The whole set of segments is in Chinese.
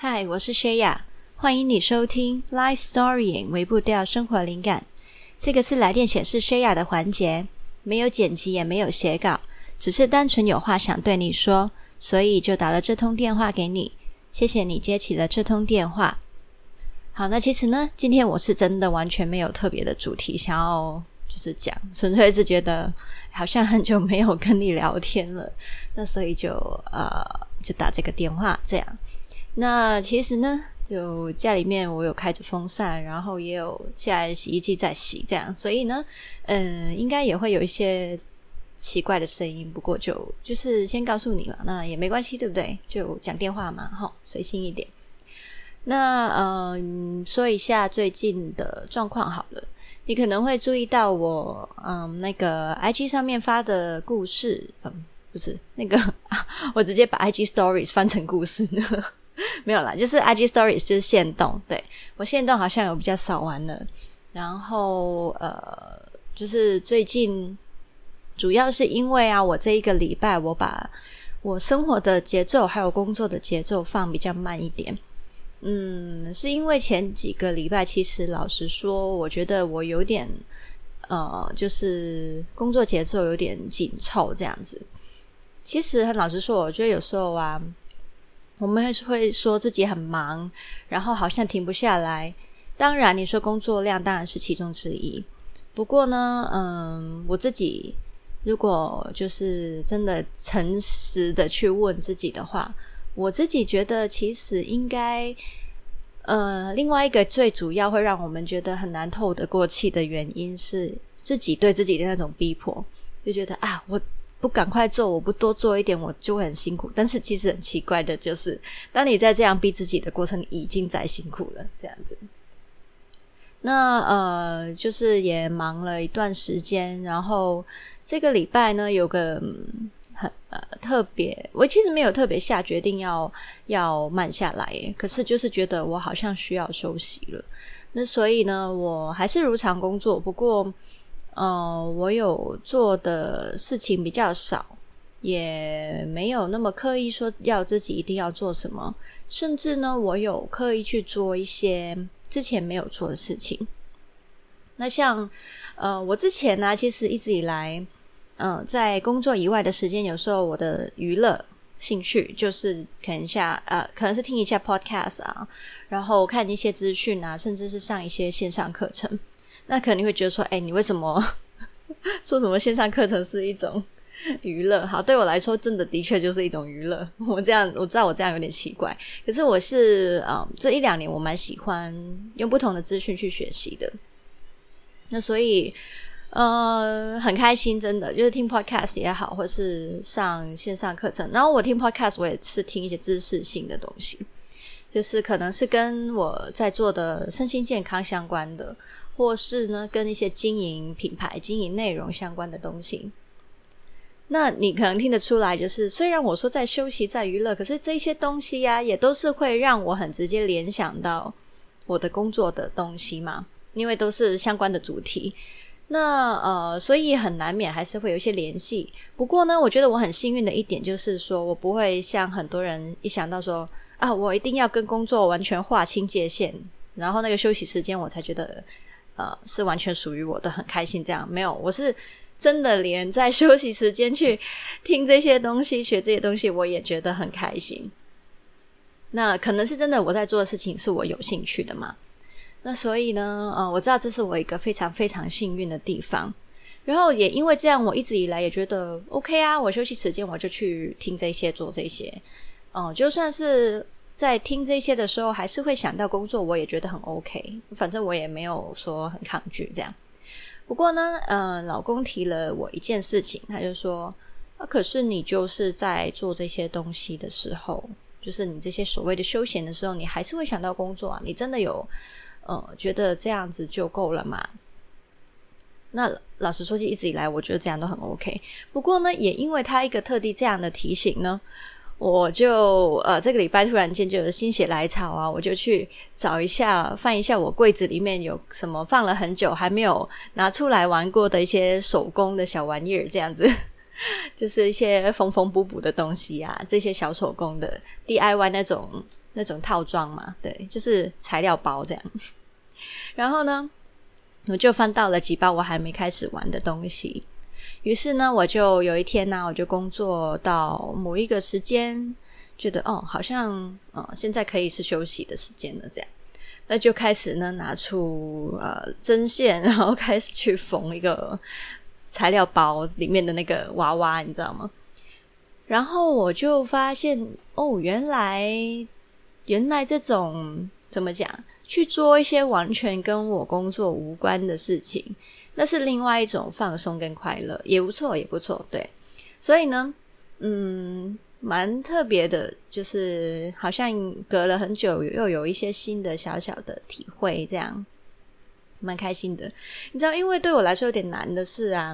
嗨，我是薛雅，欢迎你收听《Life Story》微步调生活灵感。这个是来电显示薛雅的环节，没有剪辑，也没有写稿，只是单纯有话想对你说，所以就打了这通电话给你。谢谢你接起了这通电话。好，那其实呢，今天我是真的完全没有特别的主题想要就是讲，纯粹是觉得好像很久没有跟你聊天了，那所以就呃就打这个电话这样。那其实呢，就家里面我有开着风扇，然后也有现在洗衣机在洗，这样，所以呢，嗯，应该也会有一些奇怪的声音。不过就就是先告诉你嘛，那也没关系，对不对？就讲电话嘛，哈，随心一点。那嗯，说一下最近的状况好了。你可能会注意到我嗯那个 IG 上面发的故事，嗯，不是那个，我直接把 IG Stories 翻成故事呢。没有啦，就是 IG Stories 就是限动，对，我限动好像有比较少玩了。然后呃，就是最近主要是因为啊，我这一个礼拜我把我生活的节奏还有工作的节奏放比较慢一点。嗯，是因为前几个礼拜其实老实说，我觉得我有点呃，就是工作节奏有点紧凑这样子。其实很老实说，我觉得有时候啊。我们还是会说自己很忙，然后好像停不下来。当然，你说工作量当然是其中之一。不过呢，嗯，我自己如果就是真的诚实的去问自己的话，我自己觉得其实应该，呃，另外一个最主要会让我们觉得很难透得过气的原因是自己对自己的那种逼迫，就觉得啊，我。不赶快做，我不多做一点，我就会很辛苦。但是其实很奇怪的就是，当你在这样逼自己的过程，你已经在辛苦了，这样子。那呃，就是也忙了一段时间，然后这个礼拜呢，有个、很呃特别，我其实没有特别下决定要要慢下来，可是就是觉得我好像需要休息了。那所以呢，我还是如常工作，不过。呃，我有做的事情比较少，也没有那么刻意说要自己一定要做什么，甚至呢，我有刻意去做一些之前没有做的事情。那像呃，我之前呢、其实一直以来，嗯、在工作以外的时间，有时候我的娱乐兴趣就是可能下呃，可能是听一下 podcast 啊，然后看一些资讯啊，甚至是上一些线上课程。那可能你会觉得说，哎、你为什么 说什么线上课程是一种 娱乐？好，对我来说，真的的确就是一种娱乐。我这样，我知道我这样有点奇怪，可是我是啊、嗯，这一两年我蛮喜欢用不同的资讯去学习的。那所以，呃，很开心，真的就是听 podcast 也好，或是上线上课程。然后我听 podcast，我也是听一些知识性的东西，就是可能是跟我在做的身心健康相关的。或是呢，跟一些经营品牌、经营内容相关的东西，那你可能听得出来，就是虽然我说在休息、在娱乐，可是这些东西呀、也都是会让我很直接联想到我的工作的东西嘛，因为都是相关的主题。那呃，所以很难免还是会有一些联系。不过呢，我觉得我很幸运的一点就是说，我不会像很多人一想到说啊，我一定要跟工作完全划清界限，然后那个休息时间我才觉得。呃，是完全属于我的，很开心。这样没有，我是真的连在休息时间去听这些东西、学这些东西，我也觉得很开心。那可能是真的，我在做的事情是我有兴趣的嘛。那所以呢，呃，我知道这是我一个非常非常幸运的地方。然后也因为这样，我一直以来也觉得 OK 啊。我休息时间我就去听这些，做这些。嗯、呃，就算是。在听这些的时候，还是会想到工作，我也觉得很 OK。反正我也没有说很抗拒这样。不过呢，呃，老公提了我一件事情，他就说：“啊，可是你就是在做这些东西的时候，就是你这些所谓的休闲的时候，你还是会想到工作啊？你真的有呃觉得这样子就够了吗？”那老实说，就一直以来，我觉得这样都很 OK。不过呢，也因为他一个特地这样的提醒呢。我就呃，这个礼拜突然间就有心血来潮啊，我就去找一下，翻一下我柜子里面有什么放了很久还没有拿出来玩过的一些手工的小玩意儿，这样子。就是一些缝缝补补的东西啊，这些小手工的 DIY 那种那种套装嘛，对，就是材料包这样。然后呢，我就翻到了几包我还没开始玩的东西。于是呢，我就有一天呢、我就工作到某一个时间，觉得哦，好像哦，现在可以是休息的时间了，这样，那就开始呢，拿出呃针线，然后开始去缝一个材料包里面的那个娃娃，你知道吗？然后我就发现哦，原来原来这种怎么讲，去做一些完全跟我工作无关的事情。那是另外一种放松跟快乐，也不错，也不错，对。所以呢，嗯，蛮特别的，就是好像隔了很久，又有一些新的小小的体会，这样蛮开心的。你知道，因为对我来说有点难的是啊，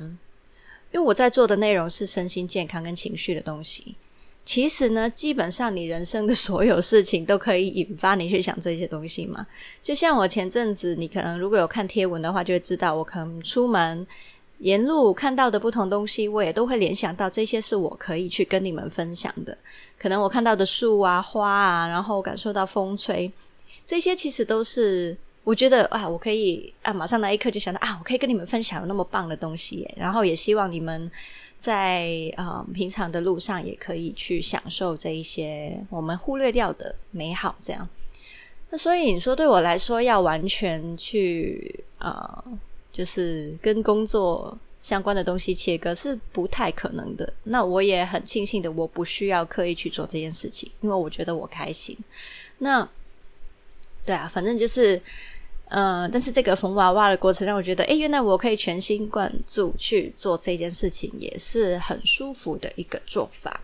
因为我在做的内容是身心健康跟情绪的东西。其实呢，基本上你人生的所有事情都可以引发你去想这些东西嘛。就像我前阵子，你可能如果有看贴文的话，就会知道我可能出门沿路看到的不同东西，我也都会联想到这些是我可以去跟你们分享的。可能我看到的树啊、花啊，然后感受到风吹，这些其实都是我觉得啊，我可以啊，马上那一刻就想到啊，我可以跟你们分享那么棒的东西耶。然后也希望你们。在呃平常的路上，也可以去享受这一些我们忽略掉的美好。这样，那所以你说对我来说，要完全去呃，就是跟工作相关的东西切割是不太可能的。那我也很庆幸的，我不需要刻意去做这件事情，因为我觉得我开心。那对啊，反正就是。嗯，但是这个缝娃娃的过程让我觉得，诶，原来我可以全心贯注去做这件事情，也是很舒服的一个做法。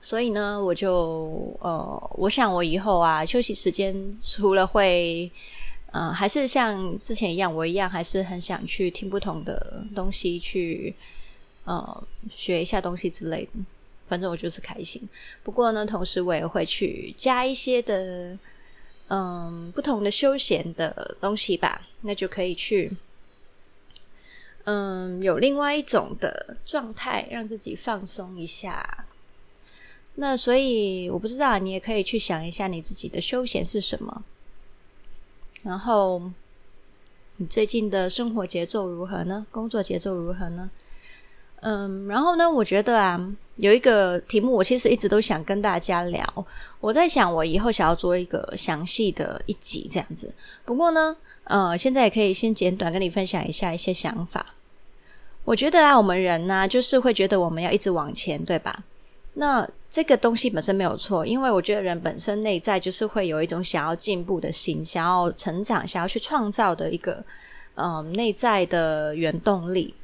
所以呢，我就呃，我想我以后啊，休息时间除了会，嗯、还是像之前一样，我一样还是很想去听不同的东西，去呃学一下东西之类的。反正我就是开心。不过呢，同时我也会去加一些的。嗯，不同的休闲的东西吧，那就可以去，嗯，有另外一种的状态，让自己放松一下。那所以我不知道，你也可以去想一下你自己的休闲是什么，然后你最近的生活节奏如何呢？工作节奏如何呢？嗯，然后呢，我觉得啊，有一个题目，我其实一直都想跟大家聊。我在想，我以后想要做一个详细的一集这样子。不过呢，呃，现在也可以先简短跟你分享一下一些想法。我觉得啊，我们人呢，就是会觉得我们要一直往前，对吧？那这个东西本身没有错，因为我觉得人本身内在就是会有一种想要进步的心，想要成长，想要去创造的一个，嗯、内在的原动力。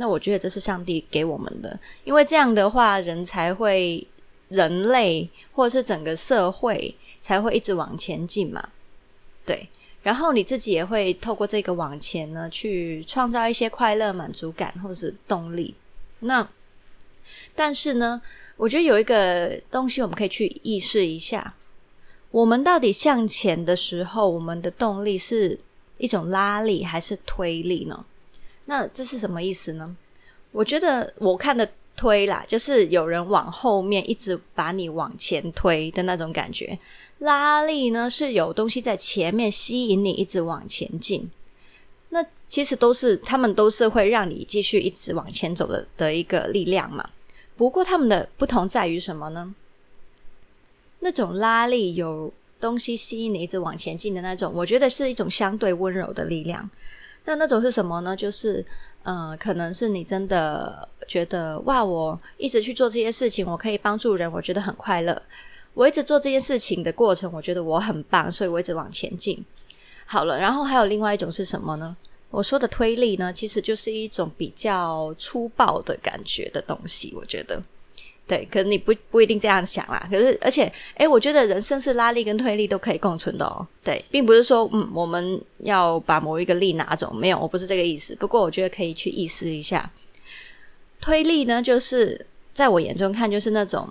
那我觉得这是上帝给我们的，因为这样的话，人才会，人类或者是整个社会才会一直往前进嘛。对，然后你自己也会透过这个往前呢，去创造一些快乐、满足感或者是动力。那但是呢，我觉得有一个东西我们可以去意识一下，我们到底向前的时候，我们的动力是一种拉力还是推力呢？那这是什么意思呢？我觉得我看的推啦，就是有人往后面一直把你往前推的那种感觉。拉力呢，是有东西在前面吸引你一直往前进。那其实都是他们都是会让你继续一直往前走的的一个力量嘛。不过他们的不同在于什么呢？那种拉力有东西吸引你一直往前进的那种，我觉得是一种相对温柔的力量。那那种是什么呢？就是，嗯、可能是你真的觉得哇，我一直去做这些事情，我可以帮助人，我觉得很快乐。我一直做这件事情的过程，我觉得我很棒，所以我一直往前进。好了，然后还有另外一种是什么呢？我说的推力呢，其实就是一种比较粗暴的感觉的东西，我觉得。对，可是你不不一定这样想啦。可是，而且，诶，我觉得人生是拉力跟推力都可以共存的哦。对，并不是说，嗯，我们要把某一个力拿走，没有，我不是这个意思。不过，我觉得可以去意识一下，推力呢，就是在我眼中看，就是那种，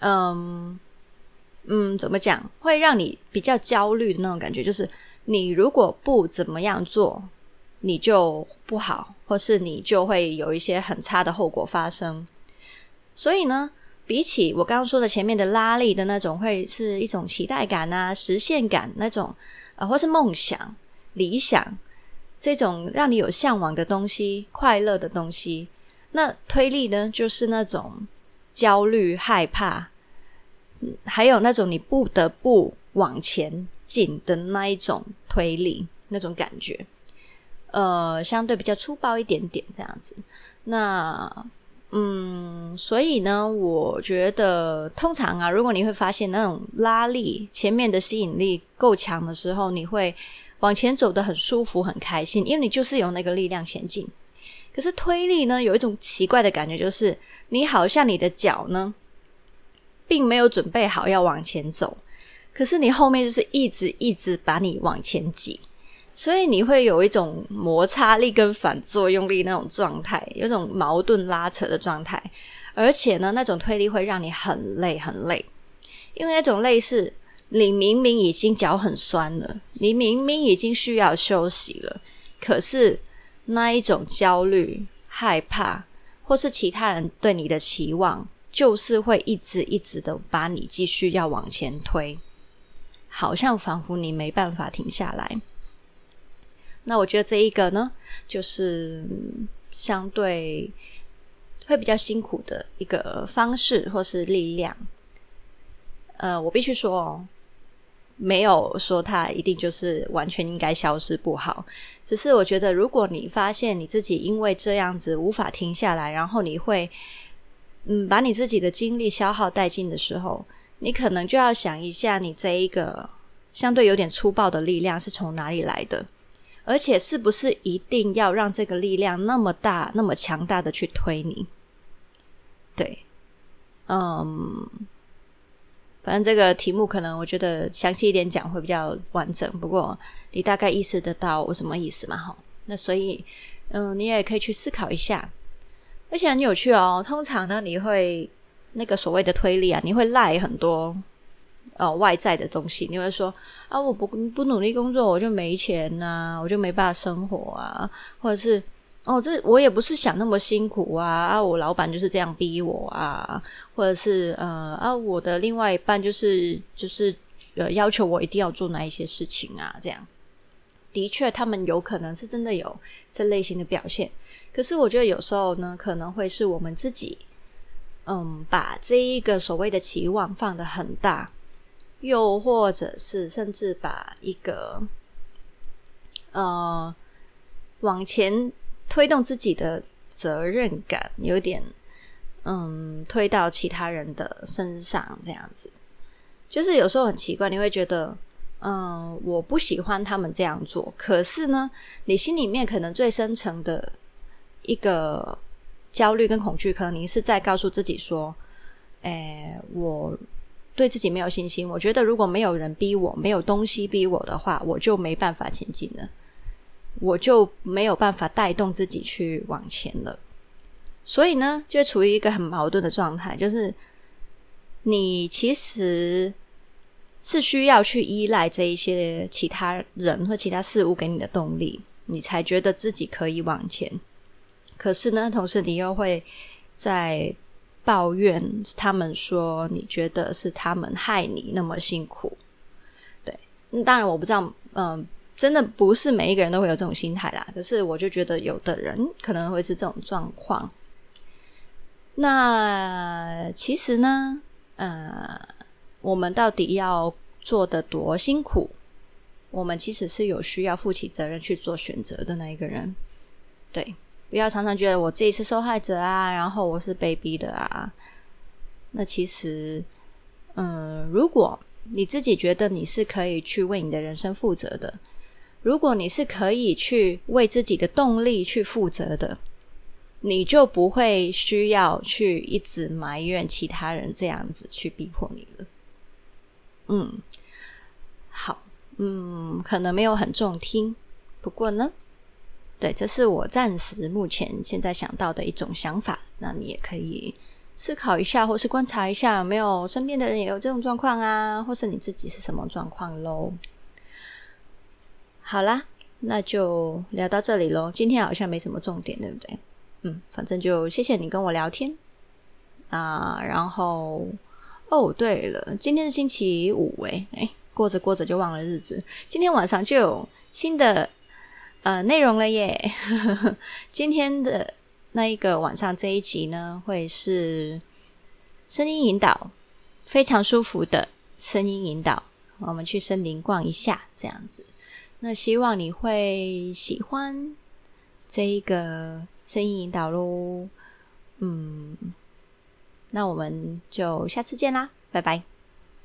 嗯嗯，怎么讲，会让你比较焦虑的那种感觉，就是你如果不怎么样做，你就不好，或是你就会有一些很差的后果发生。所以呢，比起我刚刚说的前面的拉力的那种，会是一种期待感啊、实现感那种，呃，或是梦想、理想这种让你有向往的东西、快乐的东西。那推力呢，就是那种焦虑、害怕，还有那种你不得不往前进的那一种推力，那种感觉。呃，相对比较粗暴一点点这样子。那，嗯，所以呢，我觉得通常啊，如果你会发现那种拉力前面的吸引力够强的时候，你会往前走得很舒服、很开心，因为你就是有那个力量前进。可是推力呢，有一种奇怪的感觉，就是你好像你的脚呢，并没有准备好要往前走，可是你后面就是一直一直把你往前挤。所以你会有一种摩擦力跟反作用力那种状态，有种矛盾拉扯的状态，而且呢，那种推力会让你很累很累，因为那种累是你明明已经脚很酸了，你明明已经需要休息了，可是那一种焦虑、害怕，或是其他人对你的期望，就是会一直一直的把你继续要往前推，好像仿佛你没办法停下来。那我觉得这一个呢，就是相对会比较辛苦的一个方式或是力量。呃，我必须说哦，没有说它一定就是完全应该消失不好。只是我觉得，如果你发现你自己因为这样子无法停下来，然后你会嗯把你自己的精力消耗殆尽的时候，你可能就要想一下，你这一个相对有点粗暴的力量是从哪里来的。而且是不是一定要让这个力量那么大、那么强大的去推你？对，嗯，反正这个题目可能我觉得详细一点讲会比较完整。不过你大概意识得到我什么意思嘛？哈，那所以嗯，你也可以去思考一下。而且很有趣哦。通常呢，你会那个所谓的推力啊，你会赖很多。哦，外在的东西，你会说啊，我不不努力工作，我就没钱呐、啊，我就没办法生活啊，或者是哦，这我也不是想那么辛苦啊，啊，我老板就是这样逼我啊，或者是呃啊，我的另外一半就是就是呃要求我一定要做那一些事情啊，这样的确，他们有可能是真的有这类型的表现，可是我觉得有时候呢，可能会是我们自己嗯，把这一个所谓的期望放得很大。又或者是甚至把一个呃往前推动自己的责任感，有点嗯推到其他人的身上，这样子，就是有时候很奇怪，你会觉得嗯我不喜欢他们这样做，可是呢，你心里面可能最深层的一个焦虑跟恐惧，可能你是在告诉自己说，哎，我。对自己没有信心，我觉得如果没有人逼我，没有东西逼我的话，我就没办法前进了，我就没有办法带动自己去往前了。所以呢，就处于一个很矛盾的状态，就是你其实是需要去依赖这一些其他人或其他事物给你的动力，你才觉得自己可以往前。可是呢，同时你又会在。抱怨他们说，你觉得是他们害你那么辛苦，对，当然我不知道，嗯，真的不是每一个人都会有这种心态啦。可是我就觉得有的人可能会是这种状况。那其实呢，呃，我们到底要做得多辛苦？我们其实是有需要负起责任去做选择的那一个人，对。不要常常觉得我自己是受害者啊，然后我是被逼的啊。那其实，嗯，如果你自己觉得你是可以去为你的人生负责的，如果你是可以去为自己的动力去负责的，你就不会需要去一直埋怨其他人这样子去逼迫你了。嗯，好，嗯，可能没有很中听，不过呢。对，这是我暂时目前现在想到的一种想法。那你也可以思考一下，或是观察一下，有没有身边的人也有这种状况啊，或是你自己是什么状况喽？好啦，那就聊到这里喽。今天好像没什么重点，对不对？嗯，反正就谢谢你跟我聊天啊。然后哦，对了，今天是星期五诶，诶，过着过着就忘了日子。今天晚上就有新的呃内容了耶。今天的那一个晚上这一集呢，会是声音引导，非常舒服的声音引导。我们去森林逛一下，这样子。那希望你会喜欢这一个声音引导喽。嗯，那我们就下次见啦，拜拜。